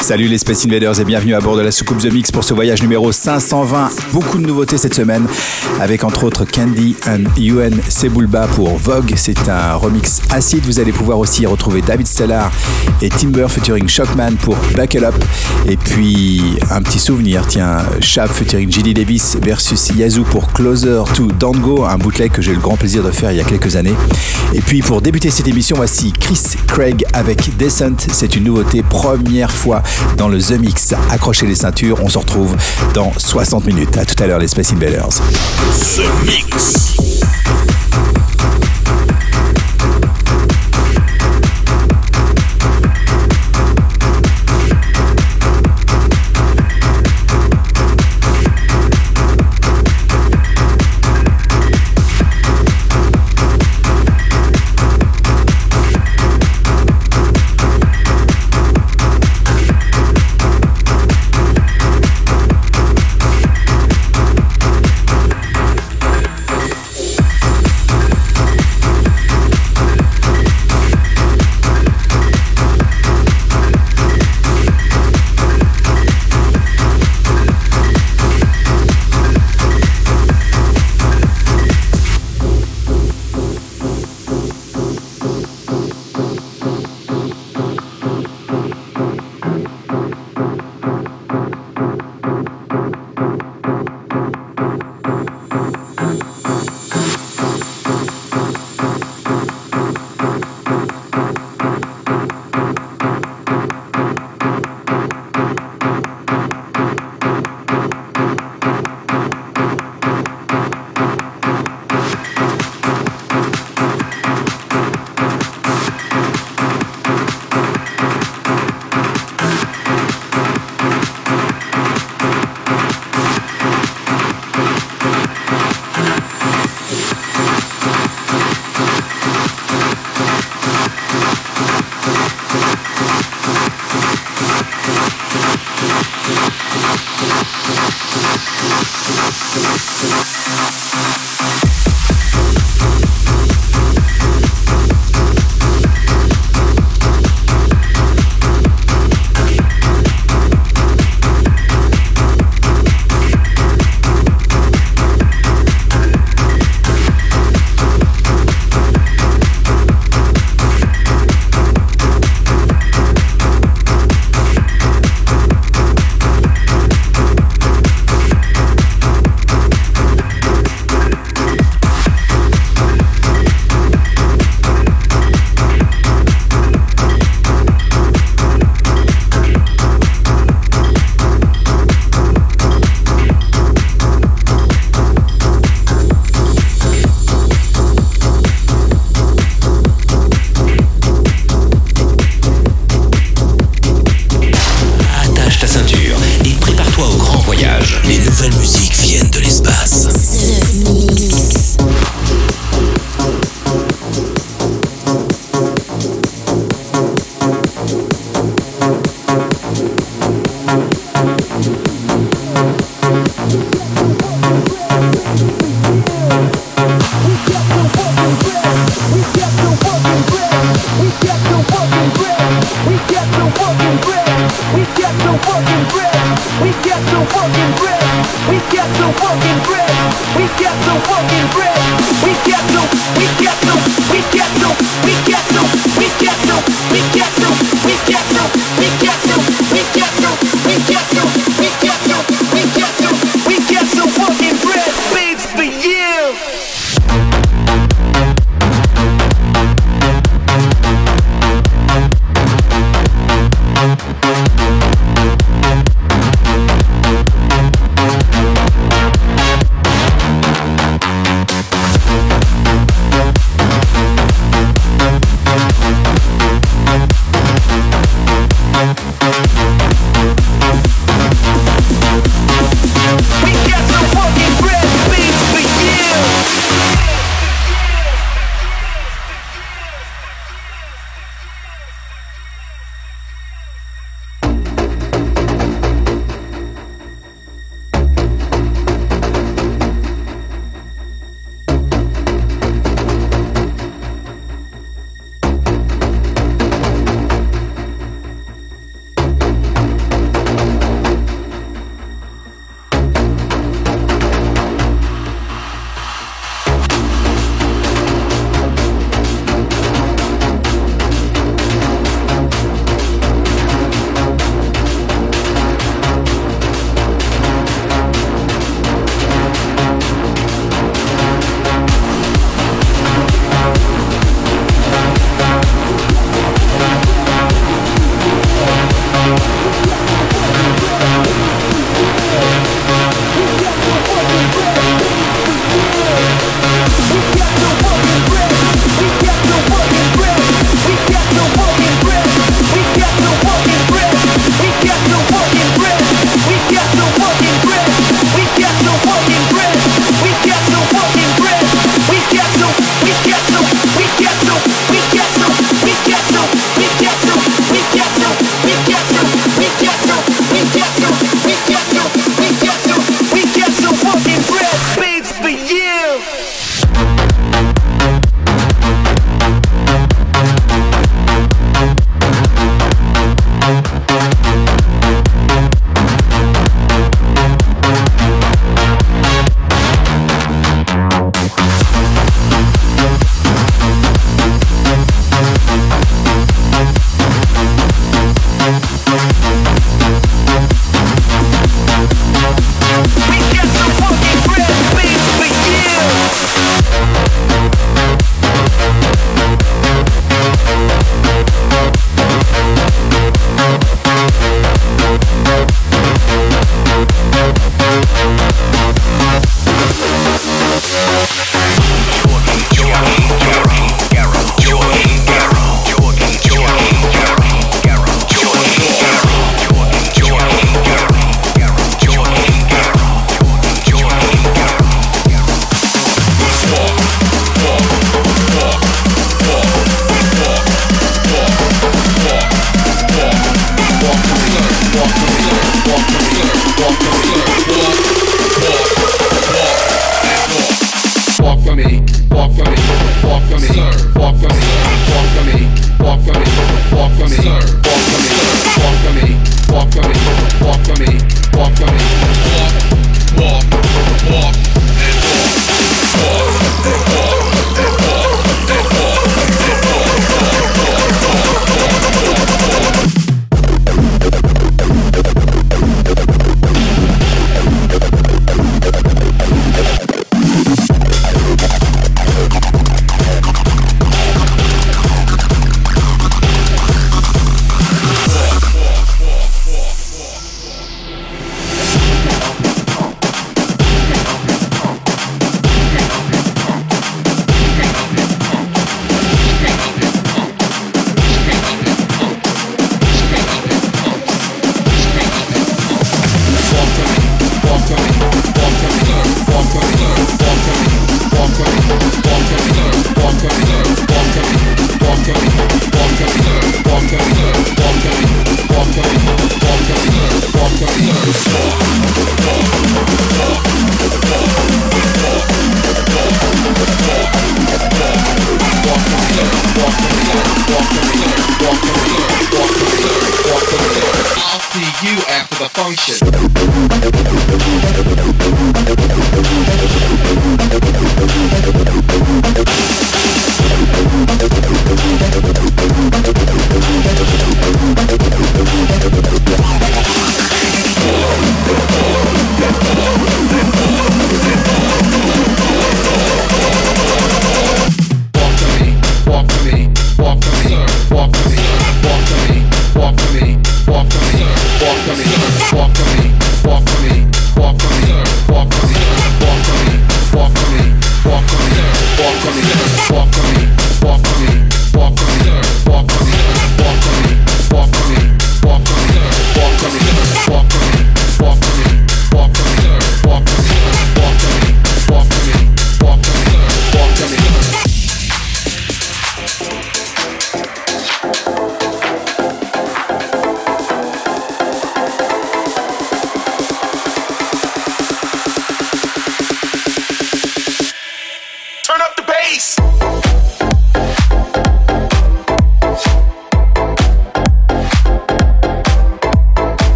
Salut les Space Invaders et bienvenue à bord de la soucoupe The Mix pour ce voyage numéro 520. Beaucoup de nouveautés cette semaine avec entre autres Candy and UN Sebulba pour Vogue. C'est un remix acide. Vous allez pouvoir aussi retrouver David Stellar et Timber featuring Shockman pour Buckle Up. Et puis un petit souvenir, tiens, Shab featuring Gilly Davis versus Yazoo pour Closer to Dango, un bootleg que j'ai eu le grand plaisir de faire il y a quelques années. Et puis pour débuter cette émission, voici Chris Craig avec Descent. C'est une nouveauté première fois dans le The Mix. Accrochez les ceintures, on se retrouve dans 60 minutes. À tout à l'heure les Space Invaders. The Mix.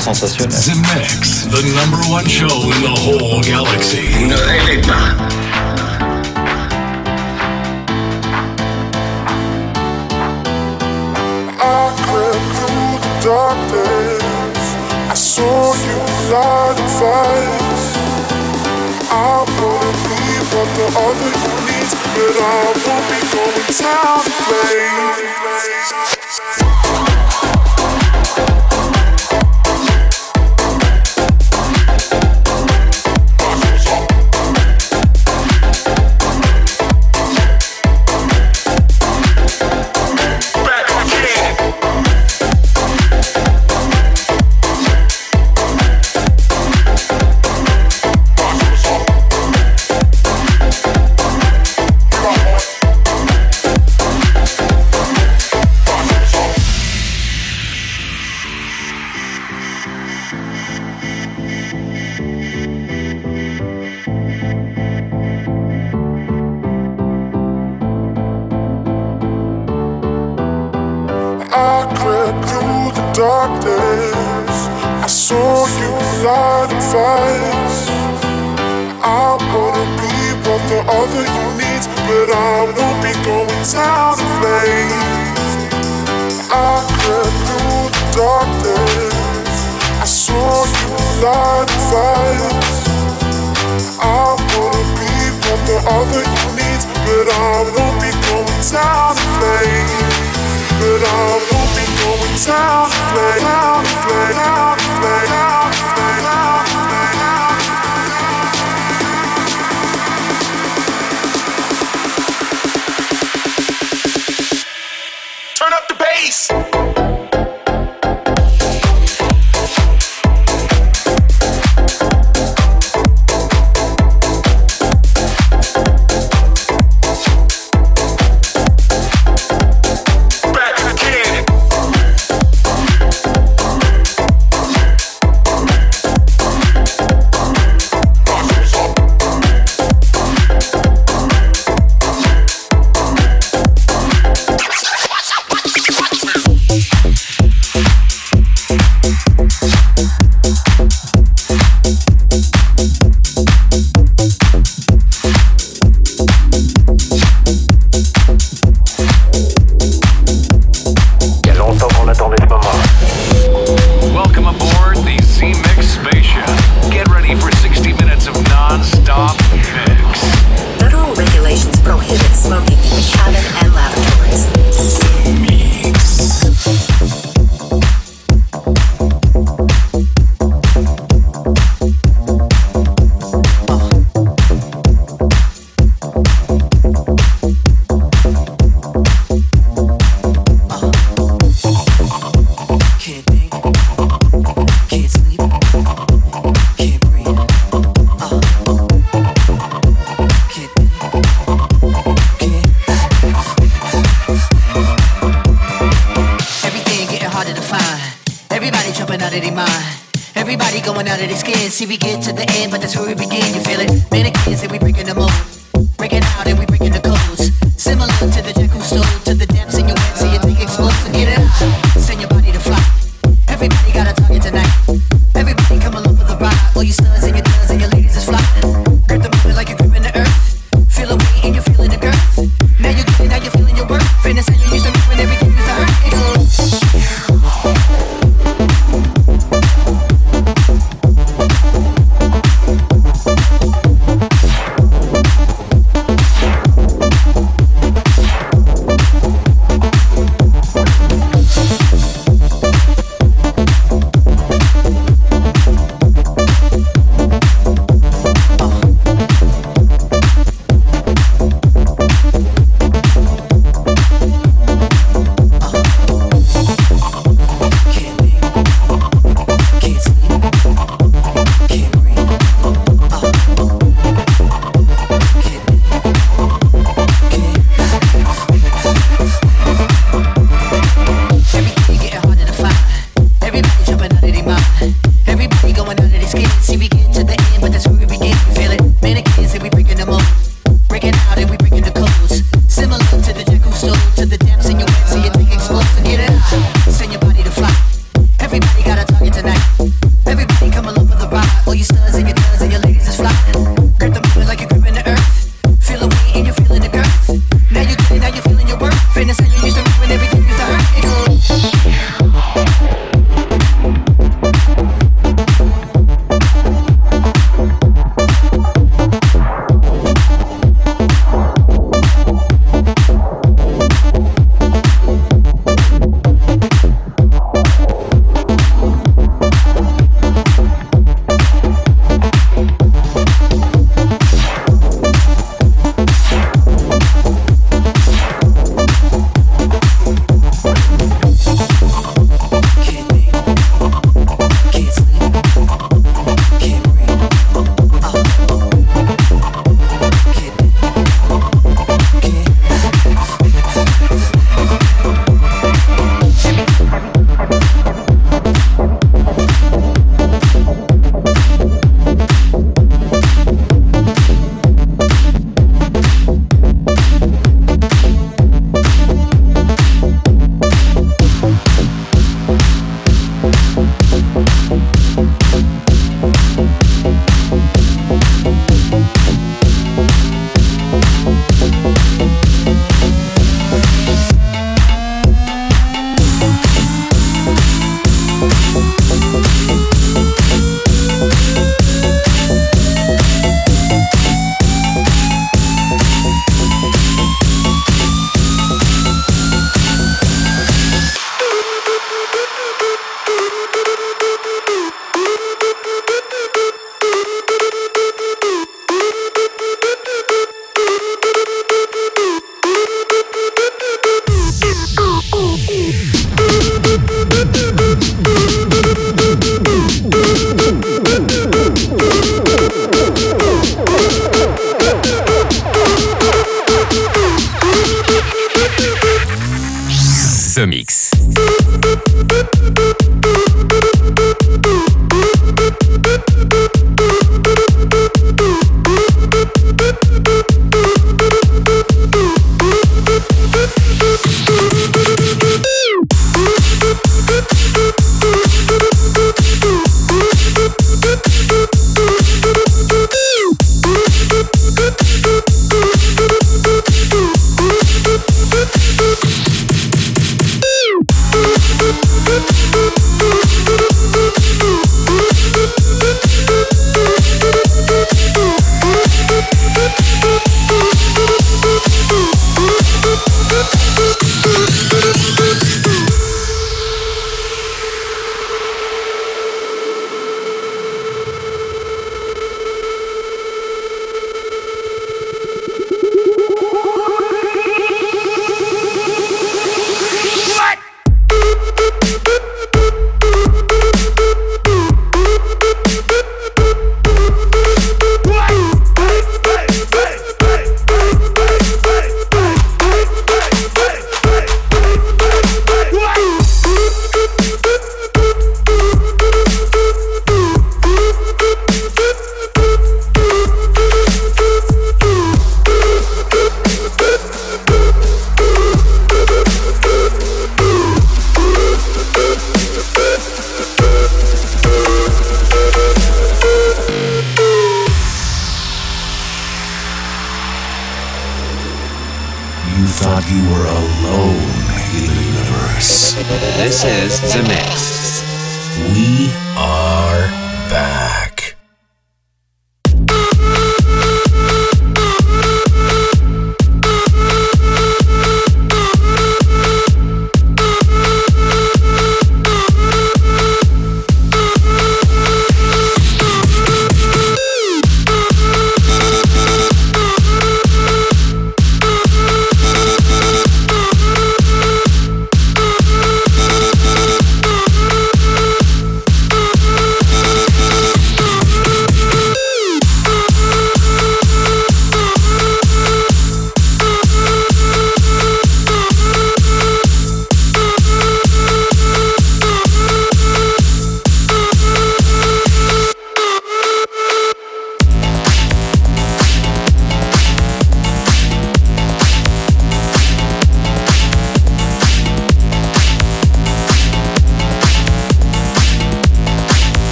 sensationnel. The Mix, the number one show in the whole galaxy. Ne rêvez pas. darkness. I saw you light a. I wanna be what the other you need, but I won't be going down.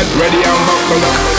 Get ready and buckle up.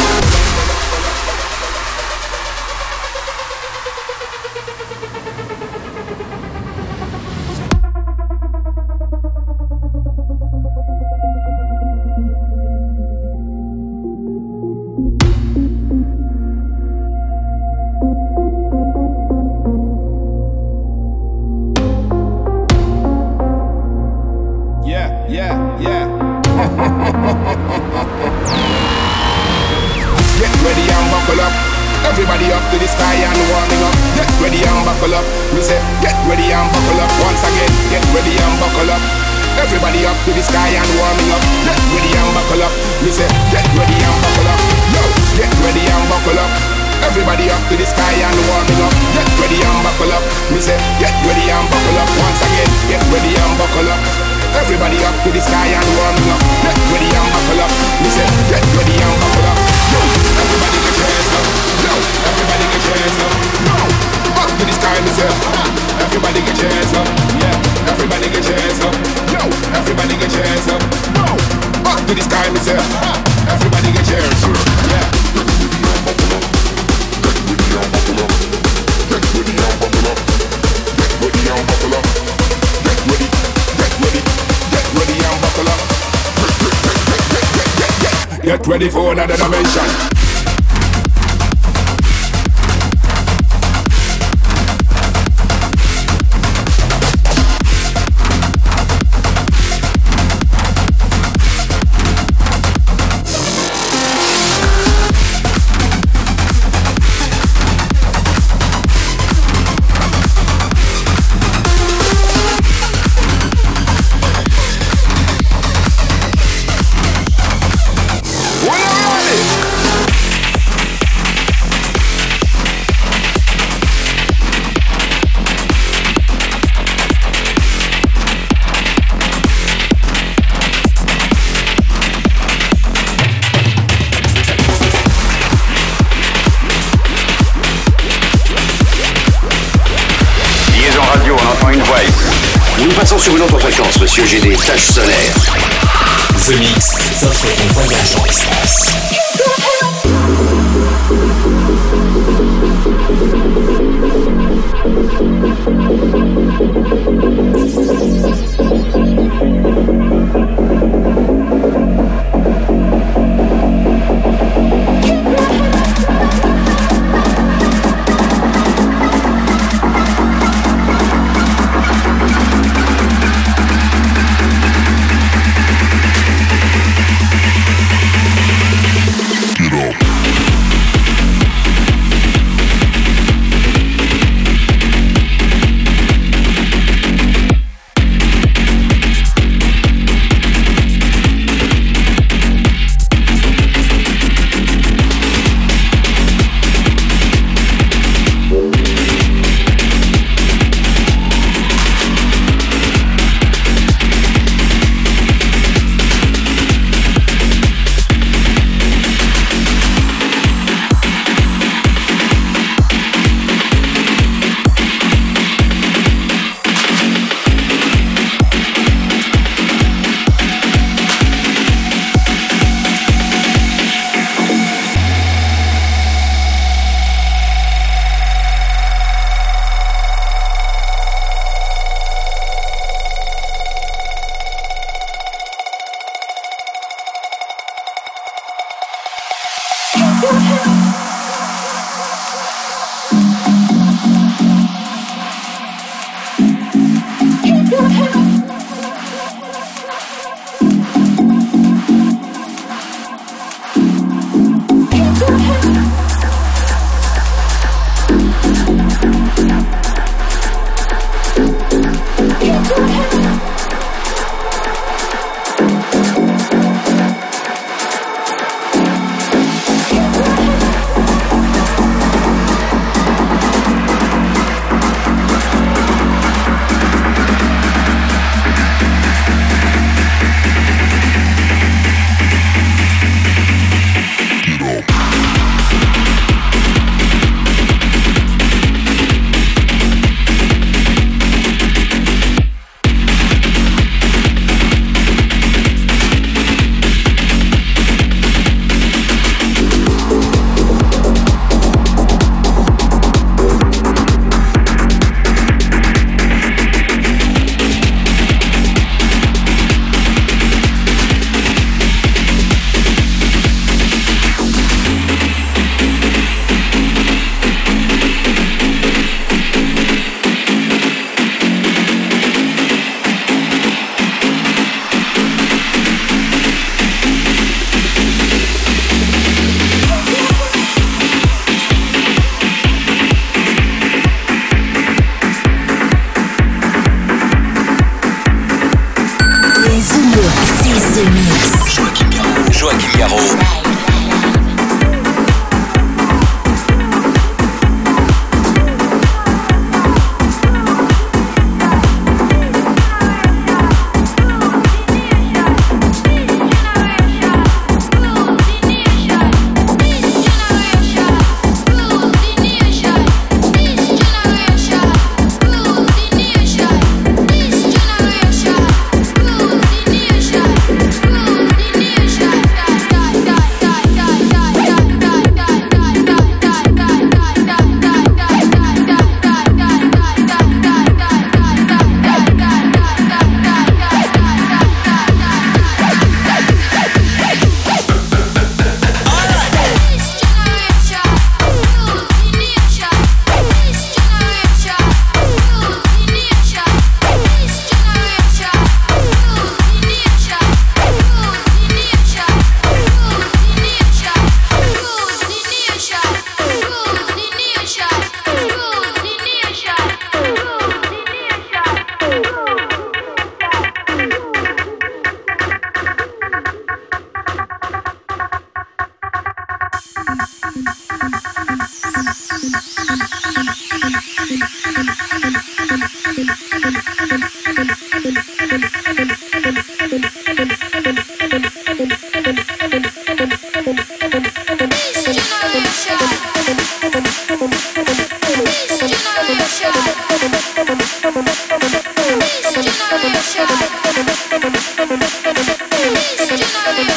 sur une autre fréquence, monsieur. J'ai des taches solaires. The Mix, ça fait un voyage en espace.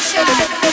ション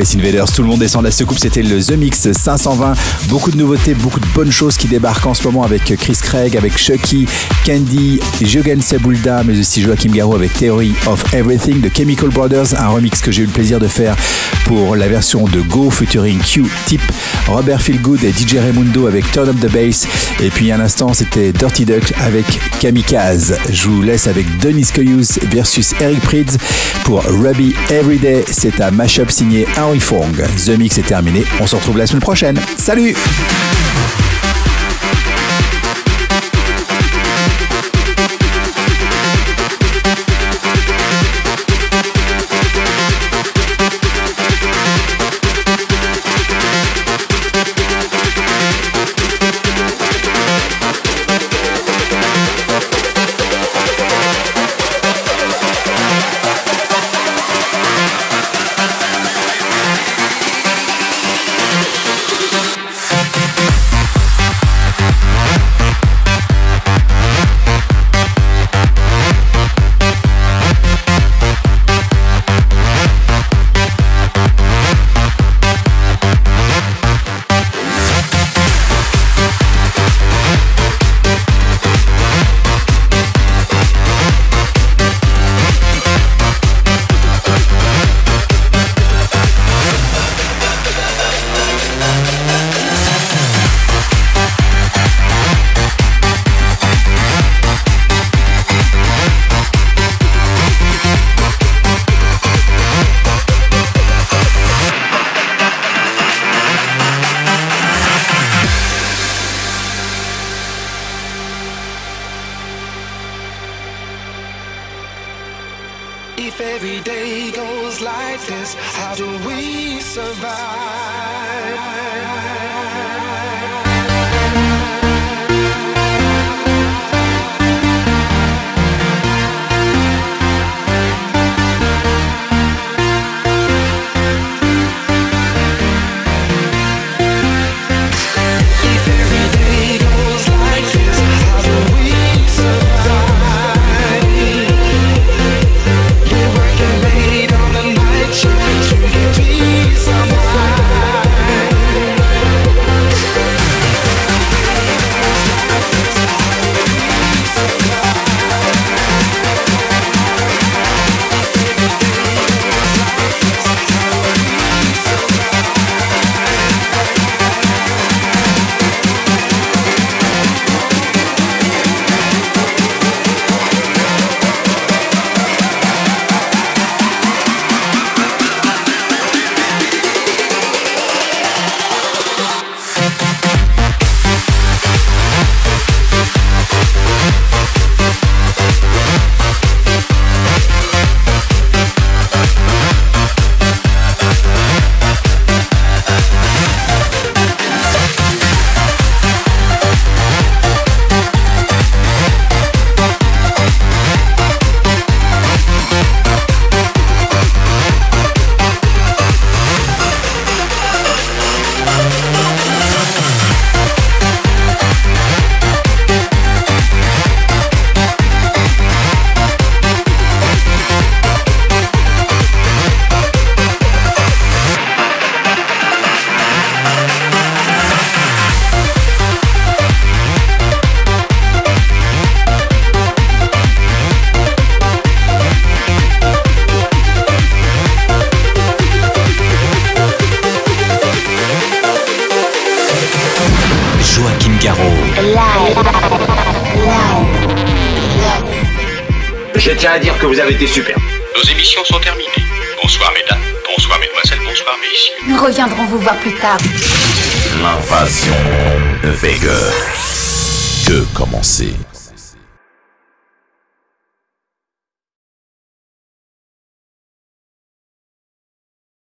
Space Invaders, tout le monde descend de la soucoupe, c'était le The Mix 520. Beaucoup de nouveautés, beaucoup de bonnes choses qui débarquent en ce moment avec Chris Craig, avec Chucky, Candy, Jogan Sebulda, mais aussi Joachim Garou avec Theory of Everything de Chemical Brothers, un remix que j'ai eu le plaisir de faire pour la version de Go featuring Q-Tip, Robert Feelgood et DJ Raimundo avec Turn Up the Bass. Et puis un instant, c'était Dirty Duck avec Kamikaze. Je vous laisse avec Denis Coyous versus Eric Prydz pour Ruby Everyday. C'est un mashup signé The Mix est terminé. On se retrouve la semaine prochaine. Salut! Lembre-se,